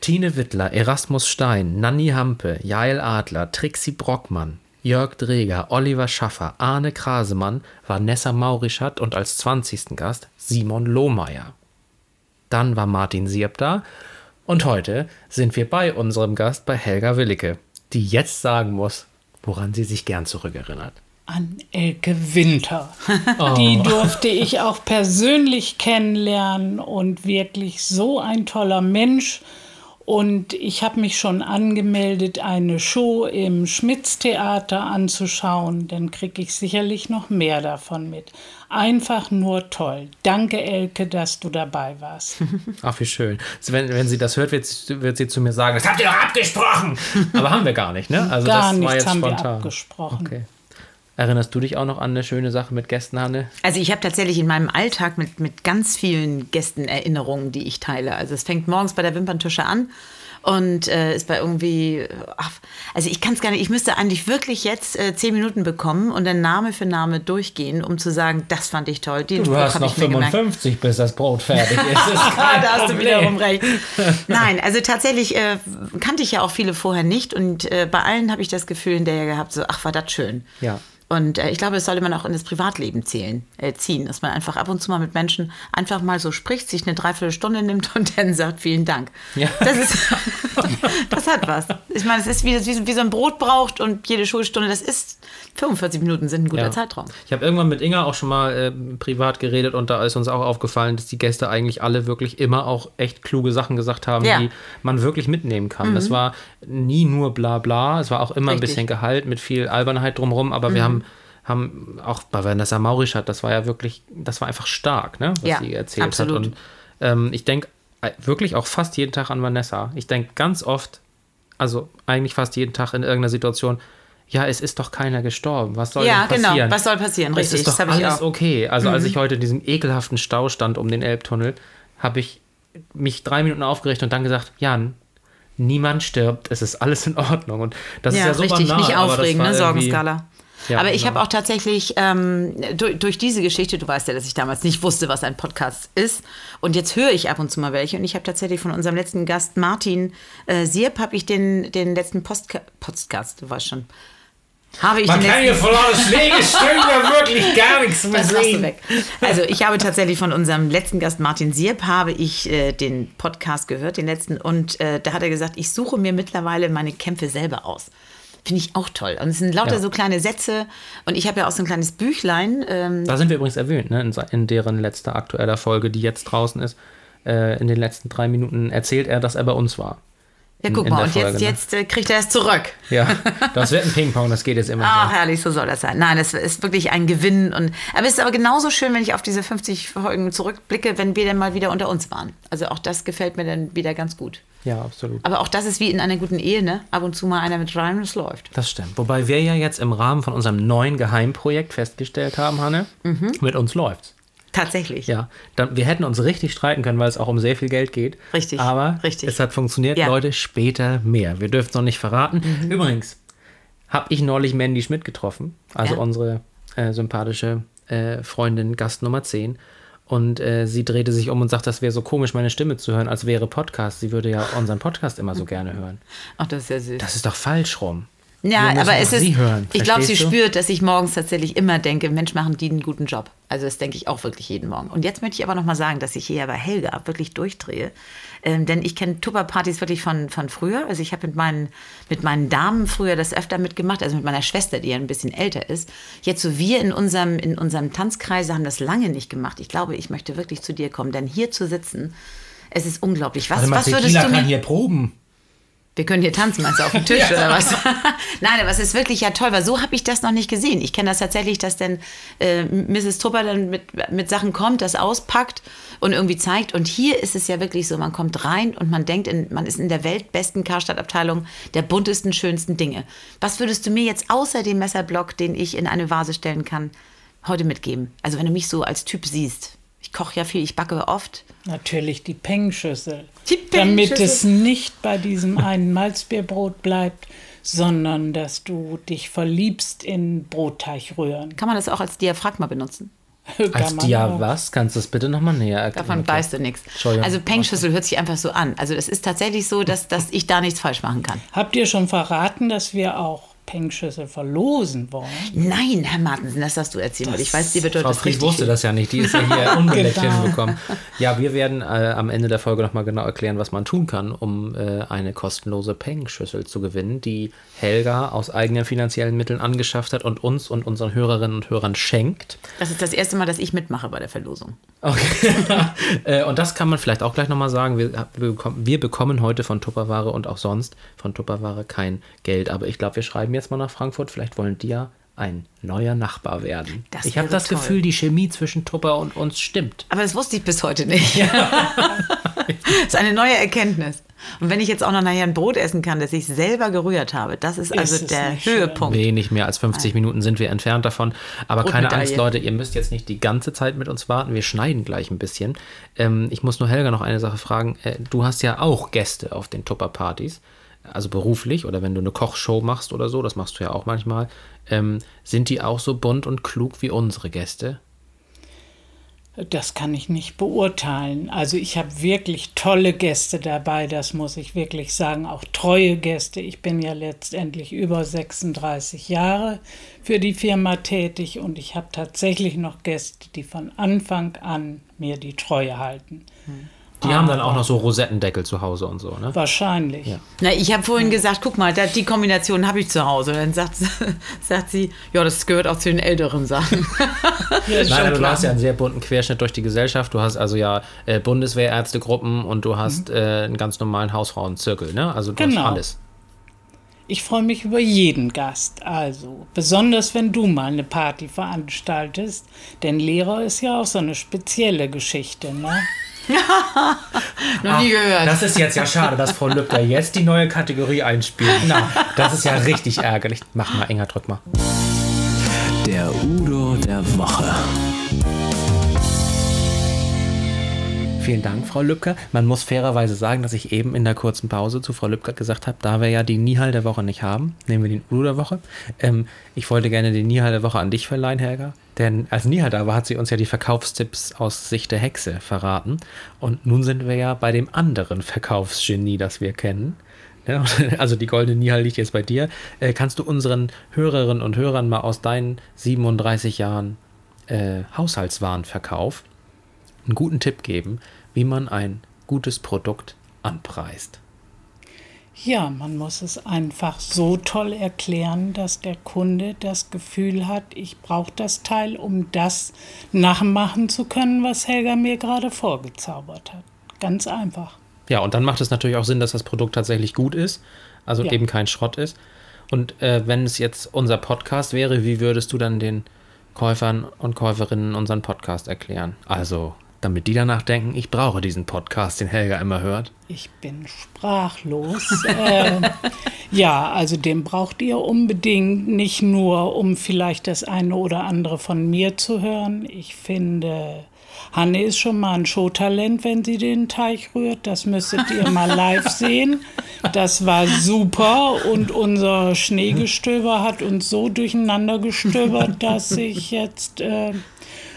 [SPEAKER 1] Tine Wittler, Erasmus Stein, Nanni Hampe, Jael Adler, Trixi Brockmann, Jörg Dreger, Oliver Schaffer, Arne Krasemann, Vanessa Maurischat und als 20. Gast Simon Lohmeier. Dann war Martin Sierp da und heute sind wir bei unserem Gast bei Helga Willicke, die jetzt sagen muss, woran sie sich gern zurückerinnert.
[SPEAKER 4] An Elke Winter. Die durfte ich auch persönlich kennenlernen und wirklich so ein toller Mensch. Und ich habe mich schon angemeldet, eine Show im Schmitz-Theater anzuschauen. Dann kriege ich sicherlich noch mehr davon mit. Einfach nur toll. Danke, Elke, dass du dabei warst.
[SPEAKER 1] Ach, wie schön. Wenn, wenn sie das hört, wird, sie- wird sie zu mir sagen, das habt ihr doch abgesprochen. Aber haben wir gar nicht, ne? Also
[SPEAKER 4] Gar
[SPEAKER 1] das war
[SPEAKER 4] nichts
[SPEAKER 1] jetzt
[SPEAKER 4] haben wir
[SPEAKER 1] spontan.
[SPEAKER 4] abgesprochen.
[SPEAKER 1] Okay. Erinnerst du dich auch noch an eine schöne Sache mit Gästen, Hanne?
[SPEAKER 3] Also ich habe tatsächlich in meinem Alltag mit, mit ganz vielen Gästen Erinnerungen, die ich teile. Also es fängt morgens bei der Wimperntusche an und äh, ist bei irgendwie, ach, also ich kann es gar nicht, ich müsste eigentlich wirklich jetzt äh, zehn Minuten bekommen und dann Name für Name durchgehen, um zu sagen, das fand ich toll. Den hab ich mir gemerkt.
[SPEAKER 1] bis das Brot fertig ist.
[SPEAKER 3] Ah, da hast du wiederum recht. Nein, also tatsächlich äh, kannte ich ja auch viele vorher nicht und äh, bei allen habe ich das Gefühl hinterher gehabt, so, ach, war das schön.
[SPEAKER 1] Ja.
[SPEAKER 3] Und äh, ich glaube, das sollte man auch in das Privatleben zählen, äh, ziehen, dass man einfach ab und zu mal mit Menschen einfach mal so spricht, sich eine Dreiviertelstunde nimmt und dann sagt, vielen Dank.
[SPEAKER 1] Ja.
[SPEAKER 3] Das, ist, das hat was. Ich meine, es ist wie, wie, wie so ein Brot braucht und jede Schulstunde, das ist 45 Minuten sind ein guter
[SPEAKER 1] Ja.
[SPEAKER 3] Zeitraum.
[SPEAKER 1] Ich habe irgendwann mit Inga auch schon mal äh, privat geredet und da ist uns auch aufgefallen, dass die Gäste eigentlich alle wirklich immer auch echt kluge Sachen gesagt haben,
[SPEAKER 3] Ja. Mhm.
[SPEAKER 1] die man wirklich mitnehmen kann. Das war nie nur bla bla, es war auch immer ein
[SPEAKER 3] Richtig. Mhm.
[SPEAKER 1] bisschen Gehalt mit viel Albernheit drumherum, aber wir haben, haben auch bei Vanessa Maurischat, das war ja wirklich, das war einfach stark, ne, was
[SPEAKER 3] Ja,
[SPEAKER 1] sie erzählt
[SPEAKER 3] absolut.
[SPEAKER 1] hat. Und ähm, ich denke wirklich auch fast jeden Tag an Vanessa. Ich denke ganz oft, also eigentlich fast jeden Tag in irgendeiner Situation, ja, es ist doch keiner gestorben. Was soll
[SPEAKER 3] Ja, genau.
[SPEAKER 1] passieren?
[SPEAKER 3] Was soll passieren?
[SPEAKER 1] Es
[SPEAKER 3] Richtig,
[SPEAKER 1] ist doch
[SPEAKER 3] das habe ich
[SPEAKER 1] alles
[SPEAKER 3] auch. Mhm.
[SPEAKER 1] okay. Also als ich heute in diesem ekelhaften Stau stand um den Elbtunnel, habe ich mich drei Minuten aufgeregt und dann gesagt, Jan, niemand stirbt, es ist alles in Ordnung. Und das ist ja so
[SPEAKER 3] richtig,
[SPEAKER 1] banal,
[SPEAKER 3] nicht aufregen, ne?
[SPEAKER 1] irgendwie-
[SPEAKER 3] Sorgenskala.
[SPEAKER 1] Ja,
[SPEAKER 3] aber ich
[SPEAKER 1] genau.
[SPEAKER 3] habe auch tatsächlich ähm, durch, durch diese Geschichte, du weißt ja, dass ich damals nicht wusste, was ein Podcast ist. Und jetzt höre ich ab und zu mal welche. Und ich habe tatsächlich von unserem letzten Gast Martin äh, Sierp, habe ich den, den letzten Postka Podcast, du weißt schon. Habe ich
[SPEAKER 1] Man kann hier von legen, es stimmt ja wirklich gar nichts mehr sehen.
[SPEAKER 3] Also ich habe tatsächlich von unserem letzten Gast Martin Sierp habe ich äh, den Podcast gehört, den letzten, und äh, da hat er gesagt, ich suche mir mittlerweile meine Kämpfe selber aus. Finde ich auch toll. Und es sind lauter
[SPEAKER 1] Ja.
[SPEAKER 3] so kleine Sätze. Und ich habe ja auch so ein kleines Büchlein. Ähm,
[SPEAKER 1] Da sind wir übrigens erwähnt, ne? in, in deren letzter aktueller Folge, die jetzt draußen ist. Äh, in den letzten drei Minuten erzählt er, dass er bei uns war.
[SPEAKER 3] Ja, guck mal, und
[SPEAKER 1] Folge,
[SPEAKER 3] jetzt,
[SPEAKER 1] ne?
[SPEAKER 3] jetzt äh, kriegt er es zurück.
[SPEAKER 1] Ja, das wird ein Ping-Pong, das geht jetzt immer
[SPEAKER 3] Ach,
[SPEAKER 1] so.
[SPEAKER 3] herrlich, so soll das sein. Nein, das ist wirklich ein Gewinn. Und, aber es ist aber genauso schön, wenn ich auf diese 50 Folgen zurückblicke, wenn wir dann mal wieder unter uns waren. Also auch das gefällt mir dann wieder ganz gut.
[SPEAKER 1] Ja, absolut.
[SPEAKER 3] Aber auch das ist wie in einer guten Ehe, ne? Ab und zu mal einer mit rein und es läuft.
[SPEAKER 1] Das stimmt. Wobei wir ja jetzt im Rahmen von unserem neuen Geheimprojekt festgestellt haben, Hanne,
[SPEAKER 3] Mhm.
[SPEAKER 1] mit uns läuft's.
[SPEAKER 3] Tatsächlich.
[SPEAKER 1] Ja, dann, wir hätten uns richtig streiten können, weil es auch um sehr viel Geld geht.
[SPEAKER 3] Richtig,
[SPEAKER 1] Aber
[SPEAKER 3] richtig.
[SPEAKER 1] es hat funktioniert.
[SPEAKER 3] Ja. Mhm.
[SPEAKER 1] Leute, später mehr. Wir dürfen es noch nicht verraten. Übrigens habe ich neulich Mandy Schmidt getroffen, also
[SPEAKER 3] Ja.
[SPEAKER 1] unsere äh, sympathische äh, Freundin, Gast Nummer 10. Und äh, sie drehte sich um und sagt, das wäre so komisch, meine Stimme zu hören, als wäre Podcast. Sie würde ja unseren Podcast immer so gerne hören.
[SPEAKER 3] Ach, das ist ja süß.
[SPEAKER 1] Das ist doch falsch rum.
[SPEAKER 3] Ja, aber es ist.
[SPEAKER 1] Hören.
[SPEAKER 3] ich glaube, sie
[SPEAKER 1] du?
[SPEAKER 3] spürt, dass ich morgens tatsächlich immer denke, Mensch, machen die einen guten Job. Also das denke ich auch wirklich jeden Morgen. Und jetzt möchte ich aber noch mal sagen, dass ich hier bei Helga wirklich durchdrehe. Ähm, denn ich kenne Tupperpartys wirklich von, von früher. Also ich habe mit meinen, mit meinen Damen früher das öfter mitgemacht, also mit meiner Schwester, die ja ein bisschen älter ist. Jetzt so wir in unserem, in unserem Tanzkreise haben das lange nicht gemacht. Ich glaube, ich möchte wirklich zu dir kommen, denn hier zu sitzen, es ist unglaublich. Was,
[SPEAKER 1] mal,
[SPEAKER 3] was würdest
[SPEAKER 1] Tequila
[SPEAKER 3] du mir...
[SPEAKER 1] kann hier proben.
[SPEAKER 3] Wir können hier tanzen, meinst du, auf dem Tisch oder was? Nein, aber es ist wirklich ja toll, weil so habe ich das noch nicht gesehen. Ich kenne das tatsächlich, dass dann äh, Mrs. Tupper dann mit, mit Sachen kommt, das auspackt und irgendwie zeigt. Und hier ist es ja wirklich so, man kommt rein und man denkt, in, man ist in der weltbesten Karstadtabteilung der buntesten, schönsten Dinge. Was würdest du mir jetzt außer dem Messerblock, den ich in eine Vase stellen kann, heute mitgeben? Also wenn du mich so als Typ siehst. Ich koche ja viel, ich backe oft.
[SPEAKER 4] Natürlich die Pengschüssel.
[SPEAKER 3] Die
[SPEAKER 4] Damit
[SPEAKER 3] Pengschüssel.
[SPEAKER 4] es nicht bei diesem einen Malzbierbrot bleibt, sondern dass du dich verliebst in Brotteigrühren.
[SPEAKER 3] Kann man das auch als Diaphragma benutzen?
[SPEAKER 1] Als Dia was? Kannst du das bitte nochmal näher erklären?
[SPEAKER 3] Davon weißt du nichts. Also Pengschüssel hört sich einfach so an. Also es ist tatsächlich so, dass, dass ich da nichts falsch machen kann.
[SPEAKER 4] Habt ihr schon verraten, dass wir auch Pengschüssel verlosen wollen.
[SPEAKER 3] Nein, Herr Martensen, das hast du erzählt. Das ich weiß, die bedeutet
[SPEAKER 1] Frau Fries wusste das ja nicht. Die ist ja hier unbeleckt genau. hinbekommen. Ja, wir werden äh, am Ende der Folge nochmal genau erklären, was man tun kann, um äh, eine kostenlose Pengschüssel zu gewinnen, die Helga aus eigenen finanziellen Mitteln angeschafft hat und uns und unseren Hörerinnen und Hörern schenkt.
[SPEAKER 3] Das ist das erste Mal, dass ich mitmache bei der Verlosung.
[SPEAKER 1] Okay. Äh, und das kann man vielleicht auch gleich nochmal sagen. Wir, wir, bekommen, wir bekommen heute von Tupperware und auch sonst von Tupperware kein Geld. Aber ich glaube, wir schreiben jetzt mal nach Frankfurt. Vielleicht wollen die ja ein neuer Nachbar werden. Das ich habe das toll. Gefühl, die Chemie zwischen Tupper und uns stimmt.
[SPEAKER 3] Aber das wusste ich bis heute nicht. Ja. das ist eine neue Erkenntnis. Und wenn ich jetzt auch noch nachher ein Brot essen kann, das ich selber gerührt habe, das ist, ist also der Höhepunkt.
[SPEAKER 1] Nee, nicht mehr als 50 Minuten sind wir entfernt davon. Aber keine Angst, Leute, ihr müsst jetzt nicht die ganze Zeit mit uns warten. Wir schneiden gleich ein bisschen. Ähm, ich muss nur Helga noch eine Sache fragen. Äh, du hast ja auch Gäste auf den Tupper-Partys also beruflich oder wenn du eine Kochshow machst oder so, das machst du ja auch manchmal, ähm, sind die auch so bunt und klug wie unsere Gäste?
[SPEAKER 4] Das kann ich nicht beurteilen. Also ich habe wirklich tolle Gäste dabei, das muss ich wirklich sagen, auch treue Gäste. Ich bin ja letztendlich über 36 Jahre für die Firma tätig und ich habe tatsächlich noch Gäste, die von Anfang an mir die Treue halten.
[SPEAKER 1] Hm. Die haben dann auch noch so Rosettendeckel zu Hause und so, ne?
[SPEAKER 4] Wahrscheinlich. Ja.
[SPEAKER 3] Na, ich habe vorhin gesagt, guck mal, die Kombination habe ich zu Hause. Und dann sagt, sagt sie, ja, das gehört auch zu den älteren Sachen.
[SPEAKER 1] ja, Nein, du hast ja einen sehr bunten Querschnitt durch die Gesellschaft. Du hast also ja äh, Bundeswehrärztegruppen und du hast mhm. äh, einen ganz normalen Hausfrauenzirkel, ne? Also du genau. hast alles.
[SPEAKER 4] Ich freue mich über jeden Gast, also besonders wenn du mal eine Party veranstaltest, denn Lehrer ist ja auch so eine spezielle Geschichte, ne?
[SPEAKER 3] Noch nie gehört.
[SPEAKER 1] Das ist jetzt ja schade, dass Frau Lübcker jetzt die neue Kategorie einspielt. Na, das ist ja richtig ärgerlich. Mach mal enger, drück mal.
[SPEAKER 2] Der Udo der Woche.
[SPEAKER 1] Vielen Dank, Frau Lübcker. Man muss fairerweise sagen, dass ich eben in der kurzen Pause zu Frau Lübcker gesagt habe, da wir ja die Nihal der Woche nicht haben, nehmen wir den Udo der Woche. Ähm, ich wollte gerne den Nihal der Woche an dich verleihen, Helga. Denn als Nihal da war, hat sie uns ja die Verkaufstipps aus Sicht der Hexe verraten. Und nun sind wir ja bei dem anderen Verkaufsgenie, das wir kennen. Also die goldene Nihal liegt jetzt bei dir. Äh, kannst du unseren Hörerinnen und Hörern mal aus deinen 37 Jahren äh, Haushaltswarenverkauf einen guten Tipp geben, wie man ein gutes Produkt anpreist.
[SPEAKER 4] Ja, man muss es einfach so toll erklären, dass der Kunde das Gefühl hat, ich brauche das Teil, um das nachmachen zu können, was Helga mir gerade vorgezaubert hat. Ganz einfach.
[SPEAKER 1] Ja, und dann macht es natürlich auch Sinn, dass das Produkt tatsächlich gut ist, also ja. eben kein Schrott ist. Und äh, wenn es jetzt unser Podcast wäre, wie würdest du dann den Käufern und Käuferinnen unseren Podcast erklären? Also damit die danach denken, ich brauche diesen Podcast, den Helga immer hört?
[SPEAKER 4] Ich bin sprachlos. äh, ja, also den braucht ihr unbedingt nicht nur, um vielleicht das eine oder andere von mir zu hören. Ich finde, Hanne ist schon mal ein Showtalent, wenn sie den Teich rührt. Das müsstet ihr mal live sehen. Das war super und unser Schneegestöber hat uns so durcheinander gestöbert, dass ich jetzt äh,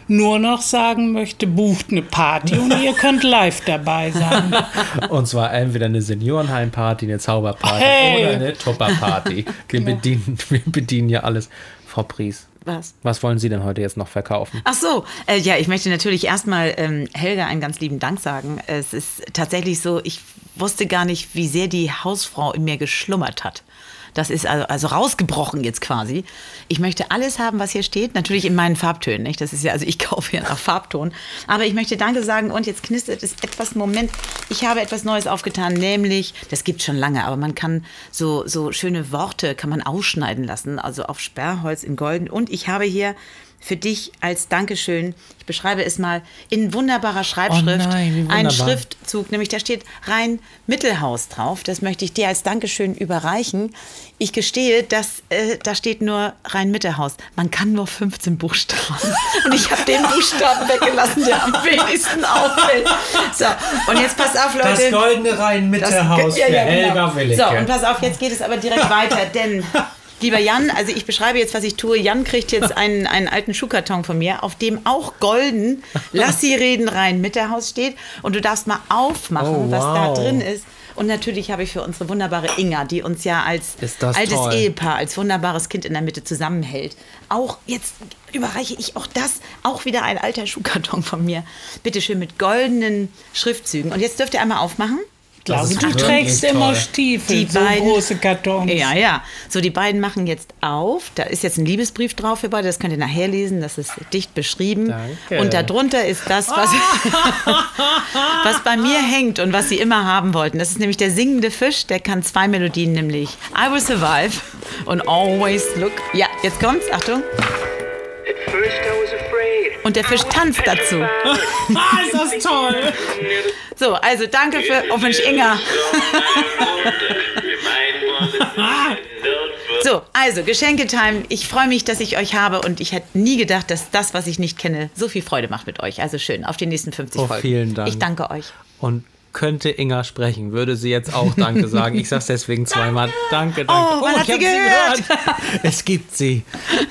[SPEAKER 4] nur noch sagen möchte, bucht eine Party und ihr könnt live dabei sein.
[SPEAKER 1] Und zwar entweder eine Seniorenheimparty, eine Zauberparty hey. oder eine Topperparty. Wir, genau. bedienen, wir bedienen ja alles. Frau Pries. Was? Was wollen Sie denn heute jetzt noch verkaufen?
[SPEAKER 3] Ach so, äh, ja, ich möchte natürlich erstmal ähm, Helga einen ganz lieben Dank sagen. Es ist tatsächlich so, ich wusste gar nicht, wie sehr die Hausfrau in mir geschlummert hat. Das ist also, also rausgebrochen jetzt quasi. Ich möchte alles haben, was hier steht, natürlich in meinen Farbtönen. Nicht? Das ist ja, also ich kaufe ja nach Farbton. Aber ich möchte Danke sagen und jetzt knistert es etwas. Moment, ich habe etwas Neues aufgetan, nämlich, das gibt schon lange, aber man kann so, so schöne Worte kann man ausschneiden lassen, also auf Sperrholz in Golden. Und ich habe hier für dich als Dankeschön. Ich beschreibe es mal in wunderbarer Schreibschrift.
[SPEAKER 1] Oh nein, wunderbar.
[SPEAKER 3] Ein Schriftzug, nämlich da steht Rhein Mittelhaus drauf. Das möchte ich dir als Dankeschön überreichen. Ich gestehe, dass äh, da steht nur Rhein Mittelhaus. Man kann nur 15 Buchstaben. Und ich habe den Buchstaben weggelassen, der am wenigsten auffällt. So, und jetzt pass auf, Leute.
[SPEAKER 1] Das goldene Rhein-Mitte-Haus
[SPEAKER 3] Ja,
[SPEAKER 1] für
[SPEAKER 3] ja,
[SPEAKER 1] Helga
[SPEAKER 3] genau.
[SPEAKER 1] Willicke.
[SPEAKER 3] So, und pass auf, jetzt geht es aber direkt weiter, denn lieber Jan, also ich beschreibe jetzt, was ich tue. Jan kriegt jetzt einen, einen alten Schuhkarton von mir, auf dem auch golden Lass sie reden rein mit der Haus steht und du darfst mal aufmachen,
[SPEAKER 1] Oh,
[SPEAKER 3] was da
[SPEAKER 1] wow.
[SPEAKER 3] drin ist. Und natürlich habe ich für unsere wunderbare Inga, die uns ja als altes
[SPEAKER 1] toll.
[SPEAKER 3] Ehepaar, als wunderbares Kind in der Mitte zusammenhält, auch jetzt überreiche ich auch das, auch wieder ein alter Schuhkarton von mir. Bitte schön mit goldenen Schriftzügen. Und jetzt dürft ihr einmal aufmachen.
[SPEAKER 4] Glaube, du trägst
[SPEAKER 1] toll.
[SPEAKER 4] immer Stiefel,
[SPEAKER 3] Die
[SPEAKER 4] so
[SPEAKER 3] beiden-
[SPEAKER 4] große Kartons.
[SPEAKER 3] Ja, ja. So, die beiden machen jetzt auf. Da ist jetzt ein Liebesbrief drauf für beide. Das könnt ihr nachher lesen. Das ist dicht beschrieben.
[SPEAKER 1] Danke.
[SPEAKER 3] Und darunter ist das, was, was bei mir hängt und was sie immer haben wollten. Das ist nämlich der singende Fisch. Der kann zwei Melodien, nämlich I Will Survive und Always Look. Ja, jetzt kommt's. Achtung.
[SPEAKER 5] First.
[SPEAKER 3] Und der Fisch tanzt dazu.
[SPEAKER 4] Ah, ist das toll!
[SPEAKER 3] So, also danke für. Oh Mensch, Inga. So, also Geschenketime. Ich freue mich, dass ich euch habe und ich hätte nie gedacht, dass das, was ich nicht kenne, so viel Freude macht mit euch. Also schön, auf die nächsten 50
[SPEAKER 1] Oh,
[SPEAKER 3] Folgen.
[SPEAKER 1] vielen Dank.
[SPEAKER 3] Ich danke euch.
[SPEAKER 1] Und könnte Inga sprechen, würde sie jetzt auch Danke sagen. Ich sag's deswegen zweimal. Danke, danke.
[SPEAKER 3] Oh, man hat
[SPEAKER 1] ich
[SPEAKER 3] sie
[SPEAKER 1] hab
[SPEAKER 3] gehört.
[SPEAKER 1] Es gibt sie.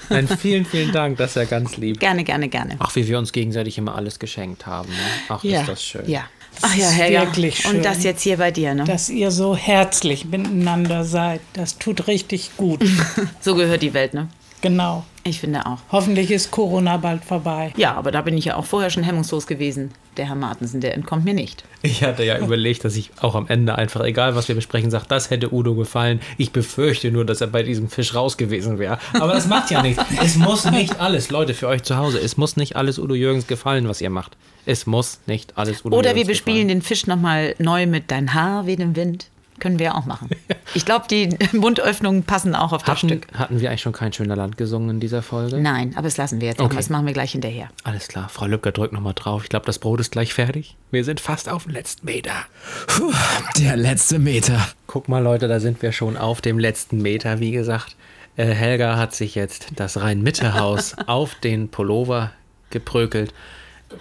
[SPEAKER 1] Nein, vielen, vielen Dank. Das ist ja ganz lieb.
[SPEAKER 3] Gerne, gerne, gerne.
[SPEAKER 1] Ach, wie wir uns gegenseitig immer alles geschenkt haben. Ne? Ach,
[SPEAKER 3] ja.
[SPEAKER 1] ist das schön.
[SPEAKER 3] Ja. Ach ja, Helga.
[SPEAKER 4] wirklich schön.
[SPEAKER 3] Und das jetzt hier bei dir, ne?
[SPEAKER 4] Dass ihr so herzlich miteinander seid, das tut richtig gut.
[SPEAKER 3] so gehört die Welt, ne?
[SPEAKER 4] Genau.
[SPEAKER 3] Ich finde auch.
[SPEAKER 4] Hoffentlich ist Corona bald vorbei.
[SPEAKER 3] Ja, aber da bin ich ja auch vorher schon hemmungslos gewesen. Der Herr Martensen, der entkommt mir nicht.
[SPEAKER 1] Ich hatte ja überlegt, dass ich auch am Ende einfach, egal was wir besprechen, sage, das hätte Udo gefallen. Ich befürchte nur, dass er bei diesem Fisch raus gewesen wäre. Aber das macht ja nichts. Es muss nicht alles, Leute, für euch zu Hause, es muss nicht alles Udo Jürgens gefallen, was ihr macht. Es muss nicht alles Udo
[SPEAKER 3] Oder wir
[SPEAKER 1] Jürgens
[SPEAKER 3] bespielen
[SPEAKER 1] gefallen.
[SPEAKER 3] den Fisch nochmal neu mit Dein Haar wie dem Wind. Können wir auch machen. Ich glaube, die Mundöffnungen passen auch auf das
[SPEAKER 1] Hatten,
[SPEAKER 3] Stück.
[SPEAKER 1] hatten wir eigentlich schon kein schöner Land gesungen in dieser Folge?
[SPEAKER 3] Nein, aber das lassen wir jetzt.
[SPEAKER 1] Okay.
[SPEAKER 3] Das machen wir gleich hinterher.
[SPEAKER 1] Alles klar, Frau Lübcker drückt nochmal drauf. Ich glaube, das Brot ist gleich fertig. Wir sind fast auf dem letzten Meter.
[SPEAKER 2] Puh, der letzte Meter.
[SPEAKER 1] Guck mal, Leute, da sind wir schon auf dem letzten Meter. Wie gesagt, äh, Helga hat sich jetzt das Rhein-Mitte-Haus auf den Pullover geprökelt.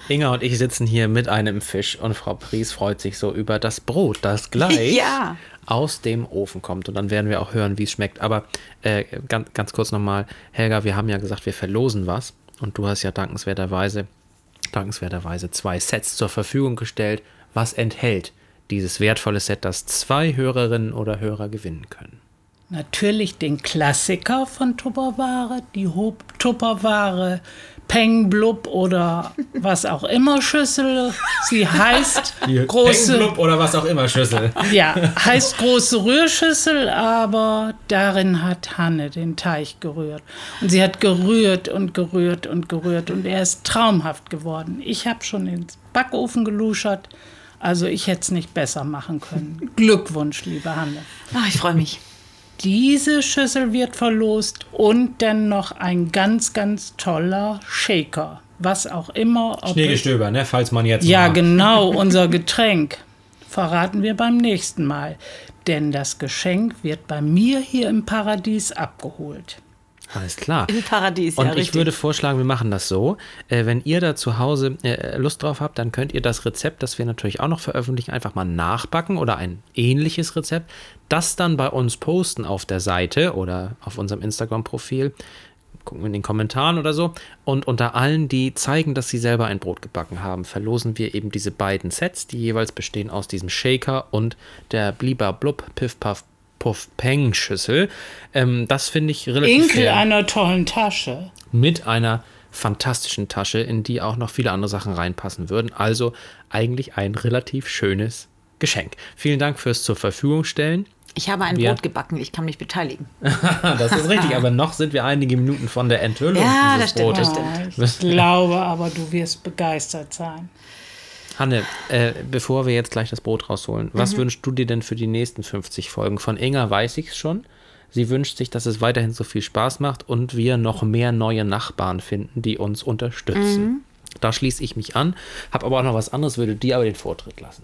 [SPEAKER 1] Inga und ich sitzen hier mit einem Fisch und Frau Pries freut sich so über das Brot, das gleich
[SPEAKER 3] Ja.
[SPEAKER 1] aus dem Ofen kommt. Und dann werden wir auch hören, wie es schmeckt. Aber äh, ganz, ganz kurz nochmal, Helga, wir haben ja gesagt, wir verlosen was. Und du hast ja dankenswerterweise, dankenswerterweise zwei Sets zur Verfügung gestellt. Was enthält dieses wertvolle Set, das zwei Hörerinnen oder Hörer gewinnen können?
[SPEAKER 4] Natürlich den Klassiker von Tupperware, die Ho- Tupperware Peng Blub oder was auch immer Schüssel. Sie heißt große,
[SPEAKER 1] oder was auch immer Schüssel.
[SPEAKER 4] ja, heißt große Rührschüssel, aber darin hat Hanne den Teig gerührt. Und sie hat gerührt und gerührt und gerührt und er ist traumhaft geworden. Ich habe schon ins Backofen geluschert, also ich hätte es nicht besser machen können. Glückwunsch, liebe Hanne.
[SPEAKER 3] Ah, ich freue mich.
[SPEAKER 4] Diese Schüssel wird verlost und dann noch ein ganz, ganz toller Shaker. Was auch immer.
[SPEAKER 1] Schneegestöber, ne? Falls man jetzt.
[SPEAKER 4] ja,
[SPEAKER 1] mal-
[SPEAKER 4] genau, unser Getränk. Verraten wir beim nächsten Mal. Denn das Geschenk wird bei mir hier im Paradies abgeholt.
[SPEAKER 1] Alles klar.
[SPEAKER 3] Im Paradies,
[SPEAKER 1] Und
[SPEAKER 3] ja,
[SPEAKER 1] ich
[SPEAKER 3] richtig.
[SPEAKER 1] würde vorschlagen, wir machen das so. Äh, wenn ihr da zu Hause äh, Lust drauf habt, dann könnt ihr das Rezept, das wir natürlich auch noch veröffentlichen, einfach mal nachbacken oder ein ähnliches Rezept, das dann bei uns posten auf der Seite oder auf unserem Instagram-Profil. Gucken wir in den Kommentaren oder so. Und unter allen, die zeigen, dass sie selber ein Brot gebacken haben, verlosen wir eben diese beiden Sets, die jeweils bestehen aus diesem Shaker und der Bliba Blub Piff Puff Puff Peng Schüssel. Ähm, das finde ich relativ
[SPEAKER 4] Inkel
[SPEAKER 1] fair
[SPEAKER 4] einer tollen Tasche.
[SPEAKER 1] mit einer fantastischen Tasche, in die auch noch viele andere Sachen reinpassen würden. Also eigentlich ein relativ schönes Geschenk. Vielen Dank fürs zur Verfügung stellen.
[SPEAKER 3] Ich habe ein
[SPEAKER 1] Wir-
[SPEAKER 3] Brot gebacken, ich kann mich beteiligen.
[SPEAKER 1] Das ist richtig, aber noch sind wir einige Minuten von der Enthüllung
[SPEAKER 3] Ja,
[SPEAKER 1] dieses
[SPEAKER 3] das stimmt, das
[SPEAKER 1] Brotes.
[SPEAKER 3] stimmt.
[SPEAKER 4] Ich glaube aber, du wirst begeistert sein.
[SPEAKER 1] Hanne, äh, bevor wir jetzt gleich das Brot rausholen, was
[SPEAKER 3] Mhm.
[SPEAKER 1] wünschst du dir denn für die nächsten 50 Folgen? Von Inga weiß ich es schon. Sie wünscht sich, dass es weiterhin so viel Spaß macht und wir noch mehr neue Nachbarn finden, die uns unterstützen. Da schließe ich mich an, habe aber auch noch was anderes, würde dir aber den Vortritt lassen.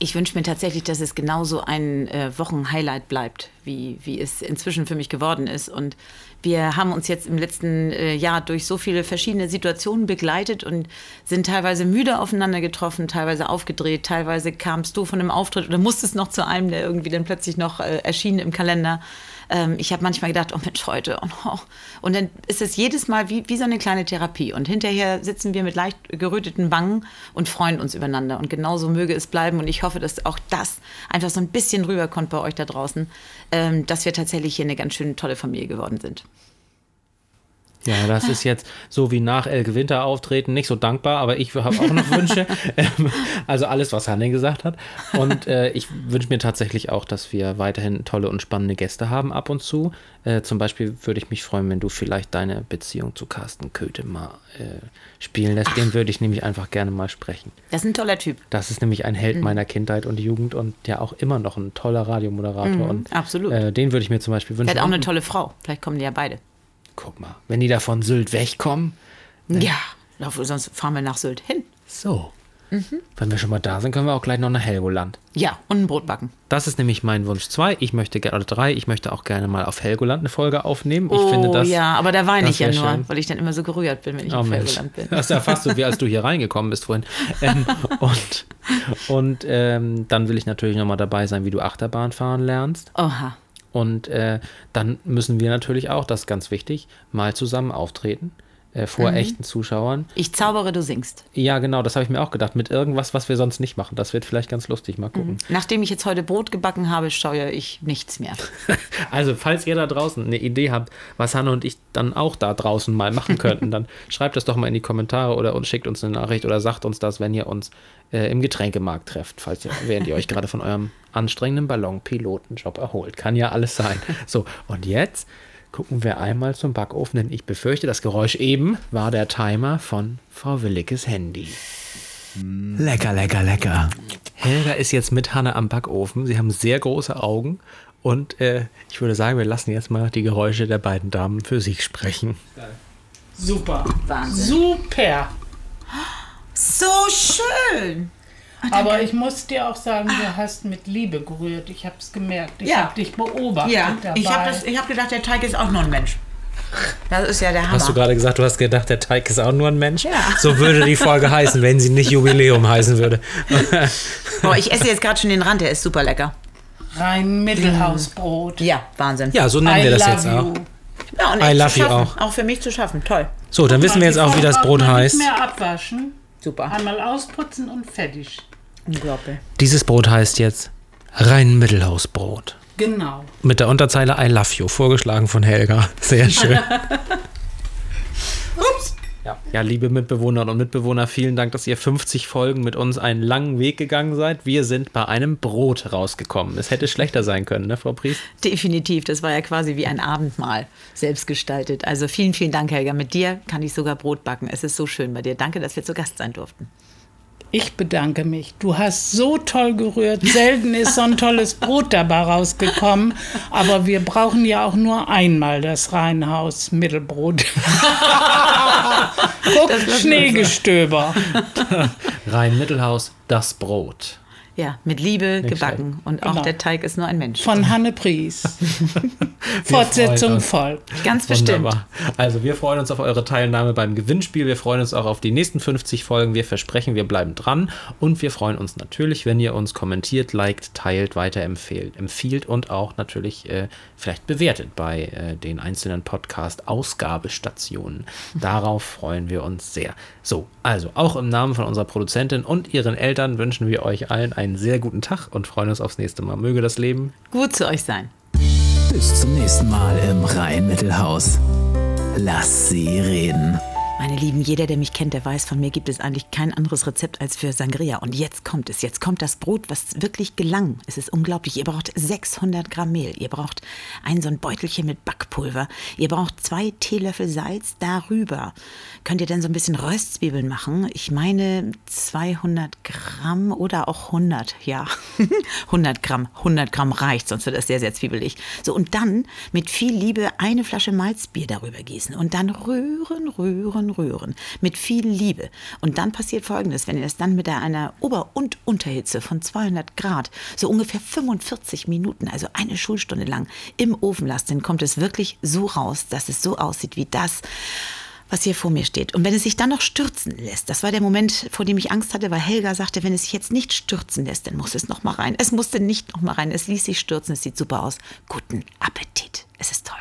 [SPEAKER 3] Ich wünsche mir tatsächlich, dass es genauso ein äh, Wochenhighlight bleibt, wie, wie es inzwischen für mich geworden ist. Und wir haben uns jetzt im letzten äh, Jahr durch so viele verschiedene Situationen begleitet und sind teilweise müde aufeinander getroffen, teilweise aufgedreht, teilweise kamst du von einem Auftritt oder musstest noch zu einem, der irgendwie dann plötzlich noch äh, erschien im Kalender. Ähm, ich habe manchmal gedacht, oh Mensch, heute. Und, oh. und dann ist es jedes Mal wie, wie so eine kleine Therapie. Und hinterher sitzen wir mit leicht geröteten Wangen und freuen uns übereinander. Und genauso möge es bleiben. Und ich hoffe, dass auch das einfach so ein bisschen rüberkommt bei euch da draußen, ähm, dass wir tatsächlich hier eine ganz schön tolle Familie geworden sind.
[SPEAKER 1] Ja, das ist jetzt so wie nach Elke Winter auftreten, nicht so dankbar, aber ich habe auch noch Wünsche. Ähm, also alles, was Hanne gesagt hat. Und äh, ich wünsche mir tatsächlich auch, dass wir weiterhin tolle und spannende Gäste haben ab und zu. Äh, zum Beispiel würde ich mich freuen, wenn du vielleicht deine Beziehung zu Carsten Köthe mal äh, spielen lässt. Den würde ich nämlich einfach gerne mal sprechen.
[SPEAKER 3] Das ist ein toller Typ.
[SPEAKER 1] Das ist nämlich ein Held
[SPEAKER 3] Mhm.
[SPEAKER 1] meiner Kindheit und Jugend und ja auch immer noch ein toller Radiomoderator. und
[SPEAKER 3] Mhm, absolut.
[SPEAKER 1] Äh, den würde ich mir zum Beispiel wünschen.
[SPEAKER 3] Er hat auch eine
[SPEAKER 1] Und-
[SPEAKER 3] tolle Frau. Vielleicht kommen die ja beide.
[SPEAKER 1] Guck mal, wenn die da von Sylt wegkommen,
[SPEAKER 3] Ja, lauf- sonst fahren wir nach Sylt hin.
[SPEAKER 1] so.
[SPEAKER 3] Mhm.
[SPEAKER 1] Wenn wir schon mal da sind, können wir auch gleich noch nach Helgoland.
[SPEAKER 3] Ja, und ein Brot backen.
[SPEAKER 1] Das ist nämlich mein Wunsch 2. Ich möchte gerne, oder 3, ich möchte auch gerne mal auf Helgoland eine Folge aufnehmen. Ich
[SPEAKER 3] oh
[SPEAKER 1] finde das.
[SPEAKER 3] ja, aber da weine ich ja nur,
[SPEAKER 1] schön.
[SPEAKER 3] weil ich dann immer so gerührt bin, wenn ich
[SPEAKER 1] Oh
[SPEAKER 3] auf Helgoland bin.
[SPEAKER 1] das ist ja fast so, wie als du hier reingekommen bist vorhin. Ähm, und und ähm, dann will ich natürlich nochmal dabei sein, wie du Achterbahn fahren lernst.
[SPEAKER 3] Oha.
[SPEAKER 1] Und äh, dann müssen wir natürlich auch, das ist ganz wichtig, mal zusammen auftreten. Äh, vor echten Zuschauern.
[SPEAKER 3] Ich zaubere, du singst.
[SPEAKER 1] Ja, genau, das habe ich mir auch gedacht. Mit irgendwas, was wir sonst nicht machen. Das wird vielleicht ganz lustig. Mal gucken.
[SPEAKER 3] Nachdem ich jetzt heute Brot gebacken habe, steuere ich nichts mehr.
[SPEAKER 1] Also, falls ihr da draußen eine Idee habt, was Hanne und ich dann auch da draußen mal machen könnten, dann schreibt das doch mal in die Kommentare oder uns schickt uns eine Nachricht oder sagt uns das, wenn ihr uns äh, im Getränkemarkt trefft, falls ihr, während ihr euch gerade von eurem anstrengenden Ballonpilotenjob erholt. Kann ja alles sein. So, und jetzt gucken wir einmal zum Backofen, denn ich befürchte, das Geräusch eben war der Timer von Frau Williges Handy.
[SPEAKER 2] Lecker, lecker, lecker.
[SPEAKER 1] Helga ist jetzt mit Hanne am Backofen. Sie haben sehr große Augen. Und äh, ich würde sagen, wir lassen jetzt mal die Geräusche der beiden Damen für sich sprechen.
[SPEAKER 4] Super.
[SPEAKER 3] Wahnsinn.
[SPEAKER 4] Super.
[SPEAKER 3] So schön.
[SPEAKER 4] Aber ich muss dir auch sagen, du hast mit Liebe gerührt. Ich habe es gemerkt. Ich
[SPEAKER 3] Ja.
[SPEAKER 4] habe dich beobachtet
[SPEAKER 3] Ja,
[SPEAKER 4] dabei.
[SPEAKER 3] ich habe hab gedacht, der Teig ist auch nur ein Mensch. Das ist ja der Hammer.
[SPEAKER 1] Hast du gerade gesagt, du hast gedacht, der Teig ist auch nur ein Mensch?
[SPEAKER 3] Ja.
[SPEAKER 1] So würde die Folge heißen, wenn sie nicht Jubiläum heißen würde.
[SPEAKER 3] oh, ich esse jetzt gerade schon den Rand, der ist super lecker.
[SPEAKER 4] Rein Mittelhausbrot.
[SPEAKER 3] Ja, Wahnsinn.
[SPEAKER 1] Ja, so nennen
[SPEAKER 4] I
[SPEAKER 1] wir das jetzt auch.
[SPEAKER 3] Ja, und
[SPEAKER 1] I love you auch.
[SPEAKER 3] Auch für mich zu schaffen. Toll.
[SPEAKER 1] So, dann wissen wir jetzt auch, wie das Brot heißt.
[SPEAKER 4] Nicht mehr abwaschen.
[SPEAKER 3] Super.
[SPEAKER 4] Einmal ausputzen und fertig.
[SPEAKER 3] Unglaublich.
[SPEAKER 1] Dieses Brot heißt jetzt rein Mittelhausbrot.
[SPEAKER 4] Genau.
[SPEAKER 1] Mit der Unterzeile I love you, vorgeschlagen von Helga. Sehr schön.
[SPEAKER 3] Ups.
[SPEAKER 1] Ja. ja, liebe Mitbewohnerinnen und Mitbewohner, vielen Dank, dass ihr 50 Folgen mit uns einen langen Weg gegangen seid. Wir sind bei einem Brot rausgekommen. Es hätte schlechter sein können, ne, Frau Priest?
[SPEAKER 3] Definitiv. Das war ja quasi wie ein Abendmahl, selbst gestaltet. Also vielen, vielen Dank, Helga. Mit dir kann ich sogar Brot backen. Es ist so schön bei dir. Danke, dass wir zu Gast sein durften.
[SPEAKER 4] Ich bedanke mich. Du hast so toll gerührt. Selten ist so ein tolles Brot dabei rausgekommen. Aber wir brauchen ja auch nur einmal das Reihenhaus Mittelbrot. Guck, Schneegestöber.
[SPEAKER 1] Rein Mittelhaus, das Brot.
[SPEAKER 3] Ja, mit Liebe gebacken. Und auch
[SPEAKER 4] Genau.
[SPEAKER 3] der Teig ist nur ein Mensch.
[SPEAKER 4] Von Hanne Pries. Fortsetzung folgt.
[SPEAKER 3] Ganz bestimmt.
[SPEAKER 1] Wunderbar. Also wir freuen uns auf eure Teilnahme beim Gewinnspiel. Wir freuen uns auch auf die nächsten 50 Folgen. Wir versprechen, wir bleiben dran. Und wir freuen uns natürlich, wenn ihr uns kommentiert, liked, teilt, weiterempfehlt, empfiehlt und auch natürlich äh, vielleicht bewertet bei äh, den einzelnen Podcast-Ausgabestationen. Darauf freuen wir uns sehr. So, also auch im Namen von unserer Produzentin und ihren Eltern wünschen wir euch allen einen sehr guten Tag und freuen uns aufs nächste Mal. Möge das Leben
[SPEAKER 3] Gut zu euch sein.
[SPEAKER 2] Bis zum nächsten Mal im Rhein-Mittelhaus. Lass sie reden.
[SPEAKER 3] Meine Lieben, jeder, der mich kennt, der weiß, von mir gibt es eigentlich kein anderes Rezept als für Sangria. Und jetzt kommt es. Jetzt kommt das Brot, was wirklich gelang. Es ist unglaublich. Ihr braucht 600 Gramm Mehl. Ihr braucht ein so ein Beutelchen mit Backpulver. Ihr braucht zwei Teelöffel Salz. Darüber könnt ihr dann so ein bisschen Röstzwiebeln machen. Ich meine 200 Gramm oder auch 100. Ja, 100 Gramm. 100 Gramm reicht, sonst wird das sehr, sehr zwiebelig. So, und dann mit viel Liebe eine Flasche Malzbier darüber gießen. Und dann rühren, rühren, rühren. Mit viel Liebe. Und dann passiert Folgendes, wenn ihr das dann mit einer Ober- und Unterhitze von 200 Grad, so ungefähr 45 Minuten, also eine Schulstunde lang im Ofen lasst, dann kommt es wirklich so raus, dass es so aussieht wie das, was hier vor mir steht. Und wenn es sich dann noch stürzen lässt, das war der Moment, vor dem ich Angst hatte, weil Helga sagte, wenn es sich jetzt nicht stürzen lässt, dann muss es noch mal rein. Es musste nicht noch mal rein. Es ließ sich stürzen. Es sieht super aus. Guten Appetit. Es ist toll.